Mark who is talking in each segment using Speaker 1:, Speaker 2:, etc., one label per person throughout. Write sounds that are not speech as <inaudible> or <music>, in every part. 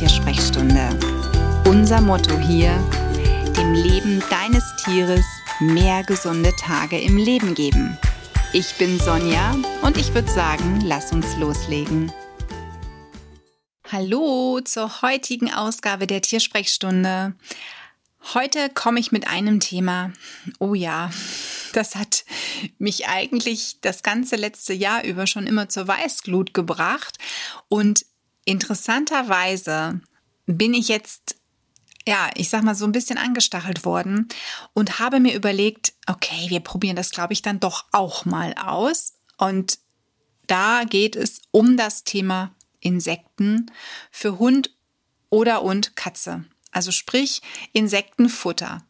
Speaker 1: Tiersprechstunde. Unser Motto hier, dem Leben deines Tieres mehr gesunde Tage im Leben geben. Ich bin Sonja und ich würde sagen, lass uns loslegen. Hallo zur heutigen Ausgabe der Tiersprechstunde. Heute komme ich mit einem Thema. Oh ja, das hat mich eigentlich das ganze letzte Jahr über schon immer zur Weißglut gebracht. Und interessanterweise bin ich jetzt, ja, ich sag mal so ein bisschen angestachelt worden und habe mir überlegt, okay, wir probieren das, glaube ich, dann doch auch mal aus. Und da geht es um das Thema Insekten für Hund oder und Katze. Also sprich Insektenfutter.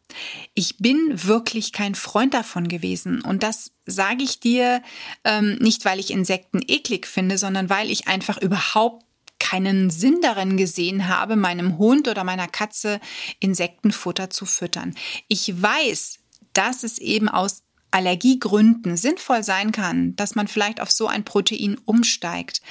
Speaker 1: Ich bin wirklich kein Freund davon gewesen. Und das sage ich dir ähm, nicht, weil ich Insekten eklig finde, sondern weil ich einfach überhaupt keinen Sinn darin gesehen habe, meinem Hund oder meiner Katze Insektenfutter zu füttern. Ich weiß, dass es eben aus Allergiegründen sinnvoll sein kann, dass man vielleicht auf so ein Protein umsteigt.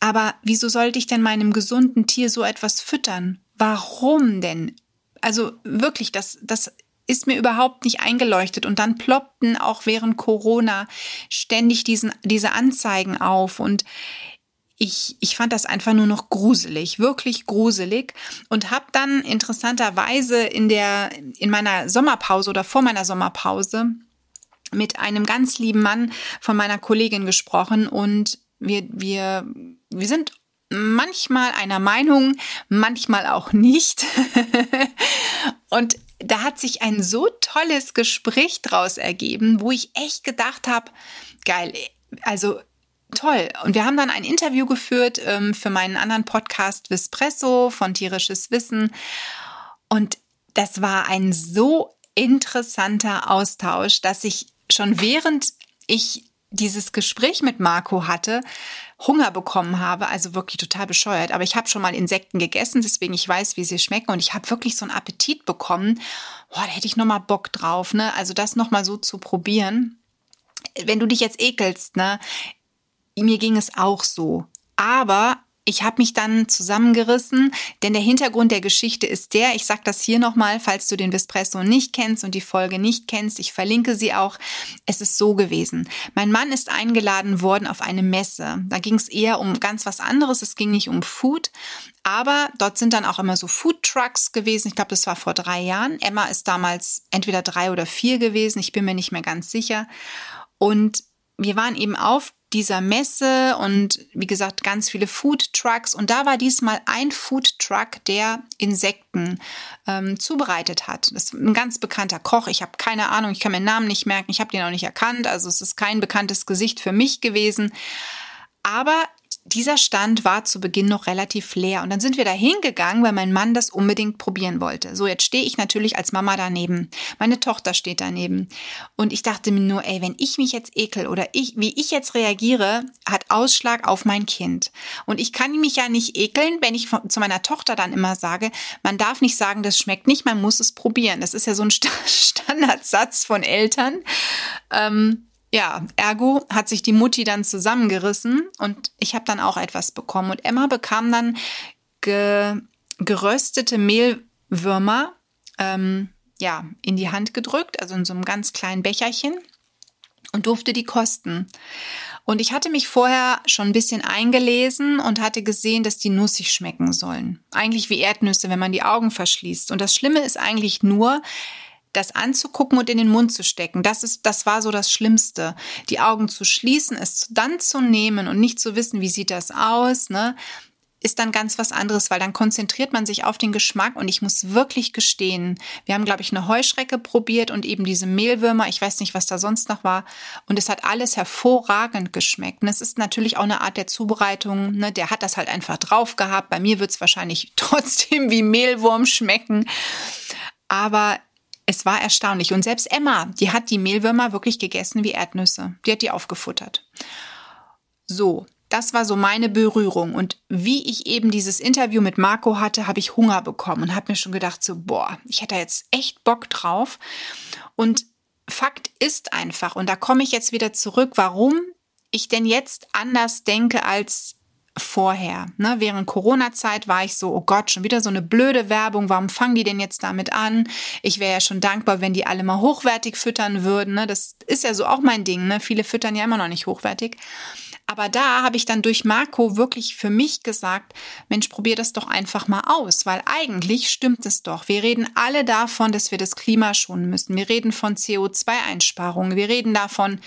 Speaker 1: Aber wieso sollte ich denn meinem gesunden Tier so etwas füttern? Warum denn? Also wirklich, das, das ist mir überhaupt nicht eingeleuchtet. Und dann ploppten auch während Corona ständig diesen, diese Anzeigen auf. Und ich, ich fand das einfach nur noch gruselig, wirklich gruselig und habe dann interessanterweise in der in meiner Sommerpause oder vor meiner Sommerpause mit einem ganz lieben Mann von meiner Kollegin gesprochen und wir wir wir sind manchmal einer Meinung, manchmal auch nicht. <laughs> und da hat sich ein so tolles Gespräch draus ergeben, wo ich echt gedacht habe, geil, also toll. Und wir haben dann ein Interview geführt ähm, für meinen anderen Podcast Vispresso von Tierisches Wissen. Und das war ein so interessanter Austausch, dass ich schon während ich dieses Gespräch mit Marco hatte, Hunger bekommen habe, also wirklich total bescheuert. Aber ich habe schon mal Insekten gegessen, deswegen ich weiß, wie sie schmecken und ich habe wirklich so einen Appetit bekommen. Boah, da hätte ich noch mal Bock drauf, ne? Also das noch mal so zu probieren. Wenn du dich jetzt ekelst, ne? Mir ging es auch so. Aber ich habe mich dann zusammengerissen, denn der Hintergrund der Geschichte ist der, ich sage das hier nochmal, falls du den Vespresso nicht kennst und die Folge nicht kennst, ich verlinke sie auch. Es ist so gewesen. Mein Mann ist eingeladen worden auf eine Messe. Da ging es eher um ganz was anderes, es ging nicht um Food, aber dort sind dann auch immer so Food Trucks gewesen. Ich glaube, das war vor drei Jahren. Emma ist damals entweder drei oder vier gewesen, ich bin mir nicht mehr ganz sicher. Und wir waren eben auf dieser Messe und wie gesagt ganz viele Food Trucks und da war diesmal ein Food Truck, der Insekten ähm, zubereitet hat. Das ist ein ganz bekannter Koch. Ich habe keine Ahnung, ich kann mir Namen nicht merken, ich habe den auch nicht erkannt, also es ist kein bekanntes Gesicht für mich gewesen. Aber dieser Stand war zu Beginn noch relativ leer. Und dann sind wir da hingegangen, weil mein Mann das unbedingt probieren wollte. So, jetzt stehe ich natürlich als Mama daneben. Meine Tochter steht daneben. Und ich dachte mir nur, ey, wenn ich mich jetzt ekel oder ich, wie ich jetzt reagiere, hat Ausschlag auf mein Kind. Und ich kann mich ja nicht ekeln, wenn ich zu meiner Tochter dann immer sage, man darf nicht sagen, das schmeckt nicht, man muss es probieren. Das ist ja so ein <laughs> Standardsatz von Eltern. Ähm, ja, ergo hat sich die Mutti dann zusammengerissen und ich habe dann auch etwas bekommen. Und Emma bekam dann ge geröstete Mehlwürmer ähm, ja, in die Hand gedrückt, also in so einem ganz kleinen Becherchen und durfte die kosten. Und ich hatte mich vorher schon ein bisschen eingelesen und hatte gesehen, dass die nussig schmecken sollen. Eigentlich wie Erdnüsse, wenn man die Augen verschließt. Und das Schlimme ist eigentlich nur, das anzugucken und in den Mund zu stecken. Das ist, das war so das Schlimmste. Die Augen zu schließen, es dann zu nehmen und nicht zu wissen, wie sieht das aus, ne? ist dann ganz was anderes, weil dann konzentriert man sich auf den Geschmack und ich muss wirklich gestehen, wir haben, glaube ich, eine Heuschrecke probiert und eben diese Mehlwürmer, ich weiß nicht, was da sonst noch war und es hat alles hervorragend geschmeckt. Und es ist natürlich auch eine Art der Zubereitung, ne? der hat das halt einfach drauf gehabt. Bei mir wird es wahrscheinlich <laughs> trotzdem wie Mehlwurm schmecken, aber es war erstaunlich. Und selbst Emma, die hat die Mehlwürmer wirklich gegessen wie Erdnüsse. Die hat die aufgefuttert. So, das war so meine Berührung. Und wie ich eben dieses Interview mit Marco hatte, habe ich Hunger bekommen und habe mir schon gedacht, so, boah, ich hätte jetzt echt Bock drauf. Und Fakt ist einfach, und da komme ich jetzt wieder zurück, warum ich denn jetzt anders denke als vorher. Ne? Während Corona-Zeit war ich so, oh Gott, schon wieder so eine blöde Werbung. Warum fangen die denn jetzt damit an? Ich wäre ja schon dankbar, wenn die alle mal hochwertig füttern würden. Ne? Das ist ja so auch mein Ding. Ne? Viele füttern ja immer noch nicht hochwertig. Aber da habe ich dann durch Marco wirklich für mich gesagt, Mensch, probier das doch einfach mal aus, weil eigentlich stimmt es doch. Wir reden alle davon, dass wir das Klima schonen müssen. Wir reden von CO2-Einsparungen. Wir reden davon,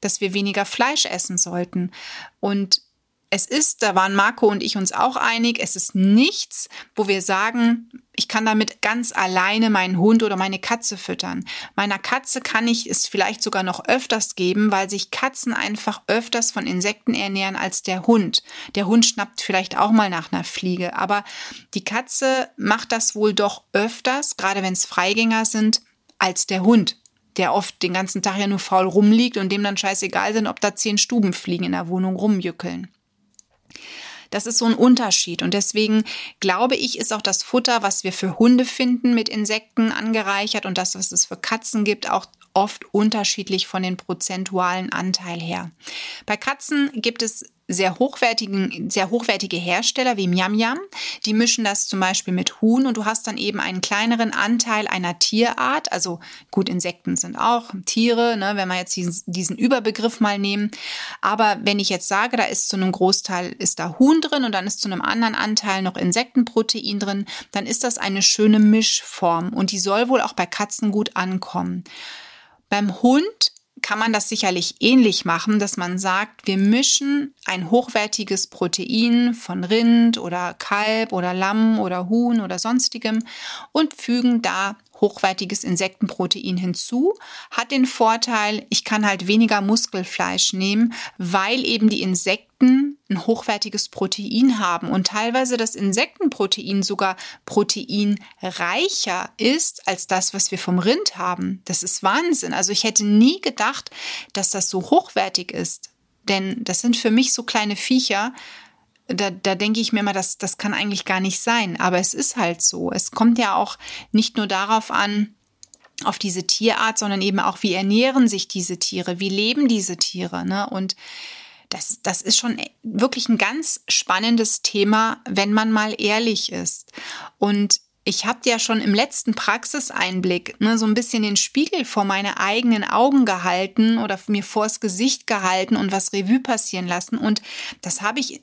Speaker 1: dass wir weniger Fleisch essen sollten. Und es ist, da waren Marco und ich uns auch einig, es ist nichts, wo wir sagen, ich kann damit ganz alleine meinen Hund oder meine Katze füttern. Meiner Katze kann ich es vielleicht sogar noch öfters geben, weil sich Katzen einfach öfters von Insekten ernähren als der Hund. Der Hund schnappt vielleicht auch mal nach einer Fliege, aber die Katze macht das wohl doch öfters, gerade wenn es Freigänger sind, als der Hund der oft den ganzen Tag ja nur faul rumliegt und dem dann scheißegal sind, ob da zehn Stubenfliegen in der Wohnung rumjückeln. Das ist so ein Unterschied. Und deswegen glaube ich, ist auch das Futter, was wir für Hunde finden, mit Insekten angereichert und das, was es für Katzen gibt, auch oft unterschiedlich von den prozentualen Anteil her. Bei Katzen gibt es sehr hochwertigen, sehr hochwertige Hersteller wie Miam Miam. Die mischen das zum Beispiel mit Huhn und du hast dann eben einen kleineren Anteil einer Tierart. Also gut, Insekten sind auch Tiere, ne, wenn wir jetzt diesen, diesen Überbegriff mal nehmen. Aber wenn ich jetzt sage, da ist zu einem Großteil ist da Huhn drin und dann ist zu einem anderen Anteil noch Insektenprotein drin, dann ist das eine schöne Mischform und die soll wohl auch bei Katzen gut ankommen. Beim Hund kann man das sicherlich ähnlich machen, dass man sagt, wir mischen ein hochwertiges Protein von Rind oder Kalb oder Lamm oder Huhn oder sonstigem und fügen da hochwertiges Insektenprotein hinzu, hat den Vorteil, ich kann halt weniger Muskelfleisch nehmen, weil eben die Insekten ein hochwertiges Protein haben und teilweise das Insektenprotein sogar proteinreicher ist als das, was wir vom Rind haben. Das ist Wahnsinn. Also ich hätte nie gedacht, dass das so hochwertig ist. Denn das sind für mich so kleine Viecher, da, da denke ich mir mal, das, das kann eigentlich gar nicht sein. Aber es ist halt so. Es kommt ja auch nicht nur darauf an, auf diese Tierart, sondern eben auch, wie ernähren sich diese Tiere, wie leben diese Tiere. Ne? Und das, das ist schon wirklich ein ganz spannendes Thema, wenn man mal ehrlich ist. Und ich habe ja schon im letzten Praxiseinblick ne, so ein bisschen den Spiegel vor meine eigenen Augen gehalten oder mir vors Gesicht gehalten und was Revue passieren lassen. Und das habe ich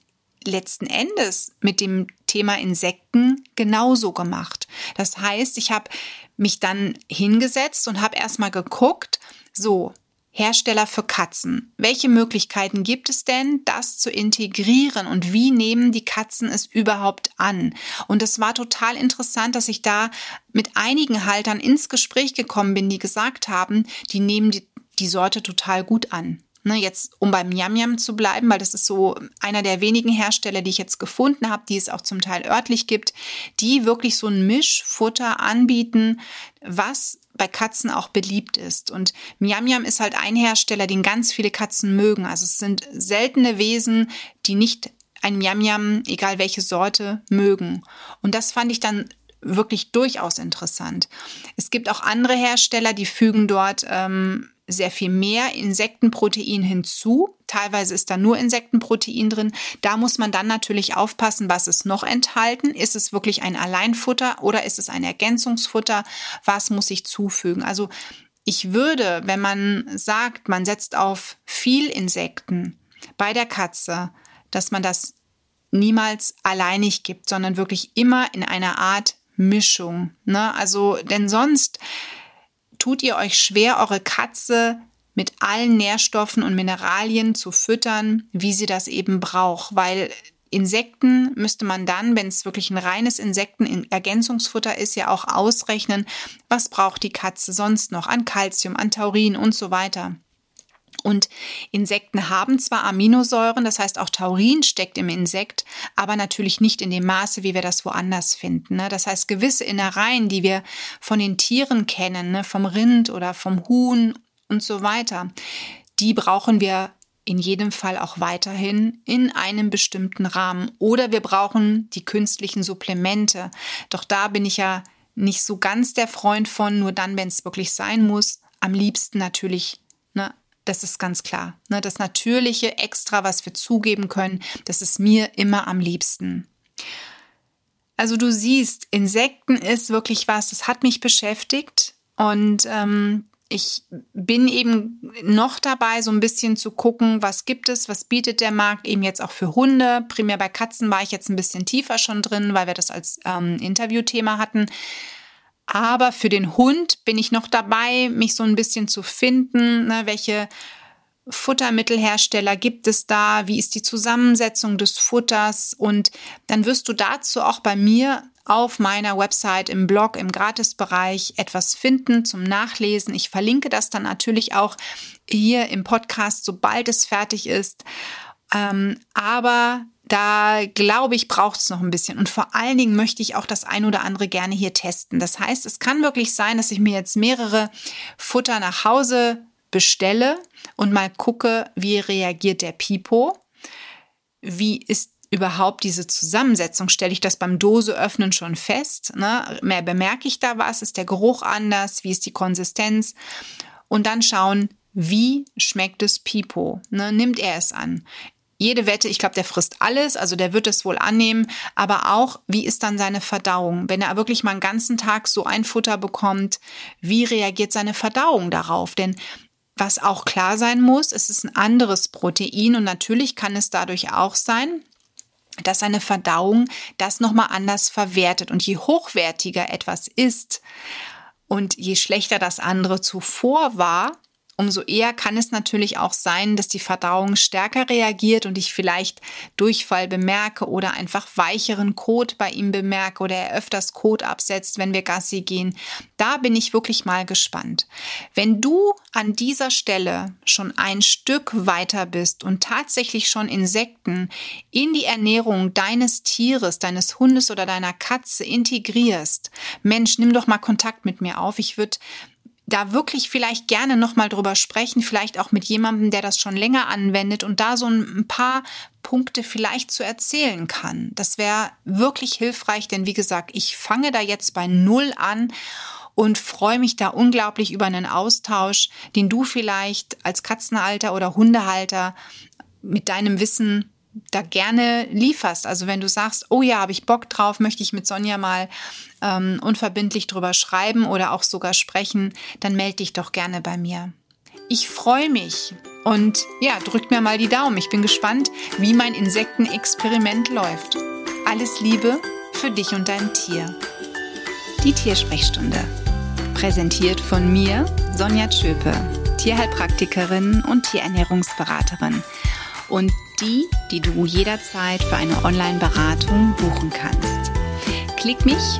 Speaker 1: letzten Endes mit dem Thema Insekten genauso gemacht. Das heißt, ich habe mich dann hingesetzt und habe erstmal geguckt, so, Hersteller für Katzen. Welche Möglichkeiten gibt es denn, das zu integrieren und wie nehmen die Katzen es überhaupt an? Und es war total interessant, dass ich da mit einigen Haltern ins Gespräch gekommen bin, die gesagt haben, die nehmen die, die Sorte total gut an. Ne, jetzt, um beim Yam Yam zu bleiben, weil das ist so einer der wenigen Hersteller, die ich jetzt gefunden habe, die es auch zum Teil örtlich gibt, die wirklich so ein Mischfutter anbieten, was bei Katzen auch beliebt ist. Und Miam Miam ist halt ein Hersteller, den ganz viele Katzen mögen. Also es sind seltene Wesen, die nicht ein Miam Miam, egal welche Sorte, mögen. Und das fand ich dann wirklich durchaus interessant. Es gibt auch andere Hersteller, die fügen dort ähm, sehr viel mehr Insektenprotein hinzu. Teilweise ist da nur Insektenprotein drin. Da muss man dann natürlich aufpassen, was ist noch enthalten. Ist es wirklich ein Alleinfutter oder ist es ein Ergänzungsfutter? Was muss ich zufügen? Also ich würde, wenn man sagt, man setzt auf viel Insekten bei der Katze, dass man das niemals alleinig gibt, sondern wirklich immer in einer Art Mischung. Ne? Also, denn sonst tut ihr euch schwer, eure Katze mit allen Nährstoffen und Mineralien zu füttern, wie sie das eben braucht, weil Insekten müsste man dann, wenn es wirklich ein reines Insektenergänzungsfutter ist, ja auch ausrechnen, was braucht die Katze sonst noch an Kalzium, an Taurin und so weiter. Und Insekten haben zwar Aminosäuren, das heißt auch Taurin steckt im Insekt, aber natürlich nicht in dem Maße, wie wir das woanders finden. Ne? Das heißt, gewisse Innereien, die wir von den Tieren kennen, ne, vom Rind oder vom Huhn und so weiter, die brauchen wir in jedem Fall auch weiterhin in einem bestimmten Rahmen. Oder wir brauchen die künstlichen Supplemente. Doch da bin ich ja nicht so ganz der Freund von, nur dann, wenn es wirklich sein muss. Am liebsten natürlich Das ist ganz klar. Ne? Das natürliche Extra, was wir zugeben können, das ist mir immer am liebsten. Also du siehst, Insekten ist wirklich was, das hat mich beschäftigt und ähm, ich bin eben noch dabei, so ein bisschen zu gucken, was gibt es, was bietet der Markt eben jetzt auch für Hunde. Primär bei Katzen war ich jetzt ein bisschen tiefer schon drin, weil wir das als ähm, Interviewthema hatten. Aber für den Hund bin ich noch dabei, mich so ein bisschen zu finden, ne, welche Futtermittelhersteller gibt es da, wie ist die Zusammensetzung des Futters und dann wirst du dazu auch bei mir auf meiner Website im Blog im Gratisbereich etwas finden zum Nachlesen. Ich verlinke das dann natürlich auch hier im Podcast, sobald es fertig ist. Ähm, aber da glaube ich, braucht es noch ein bisschen. Und vor allen Dingen möchte ich auch das ein oder andere gerne hier testen. Das heißt, es kann wirklich sein, dass ich mir jetzt mehrere Futter nach Hause bestelle und mal gucke, wie reagiert der Pipo. Wie ist überhaupt diese Zusammensetzung? Stelle ich das beim Doseöffnen schon fest? Ne? Mehr bemerke ich da was? Ist der Geruch anders? Wie ist die Konsistenz? Und dann schauen, wie schmeckt es Pipo? Ne? Nimmt er es an? Jede Wette, ich glaube, der frisst alles, also der wird es wohl annehmen, aber auch, wie ist dann seine Verdauung? Wenn er wirklich mal einen ganzen Tag so ein Futter bekommt, wie reagiert seine Verdauung darauf? Denn was auch klar sein muss, es ist ein anderes Protein und natürlich kann es dadurch auch sein, dass seine Verdauung das nochmal anders verwertet. Und je hochwertiger etwas ist und je schlechter das andere zuvor war, umso eher kann es natürlich auch sein, dass die Verdauung stärker reagiert und ich vielleicht Durchfall bemerke oder einfach weicheren Kot bei ihm bemerke oder er öfters Kot absetzt, wenn wir Gassi gehen. Da bin ich wirklich mal gespannt. Wenn du an dieser Stelle schon ein Stück weiter bist und tatsächlich schon Insekten in die Ernährung deines Tieres, deines Hundes oder deiner Katze integrierst, Mensch, nimm doch mal Kontakt mit mir auf. Ich würde da wirklich vielleicht gerne nochmal drüber sprechen, vielleicht auch mit jemandem, der das schon länger anwendet und da so ein paar Punkte vielleicht zu erzählen kann. Das wäre wirklich hilfreich, denn wie gesagt, ich fange da jetzt bei Null an und freue mich da unglaublich über einen Austausch, den du vielleicht als Katzenhalter oder Hundehalter mit deinem Wissen da gerne lieferst. Also wenn du sagst, oh ja, habe ich Bock drauf, möchte ich mit Sonja mal ähm, unverbindlich drüber schreiben oder auch sogar sprechen, dann melde dich doch gerne bei mir. Ich freue mich und ja, drückt mir mal die Daumen. Ich bin gespannt, wie mein Insektenexperiment läuft. Alles Liebe für dich und dein Tier. Die Tiersprechstunde. Präsentiert von mir, Sonja Tschöpe, Tierheilpraktikerin und Tierernährungsberaterin und die, die du jederzeit für eine Online-Beratung buchen kannst. Klick mich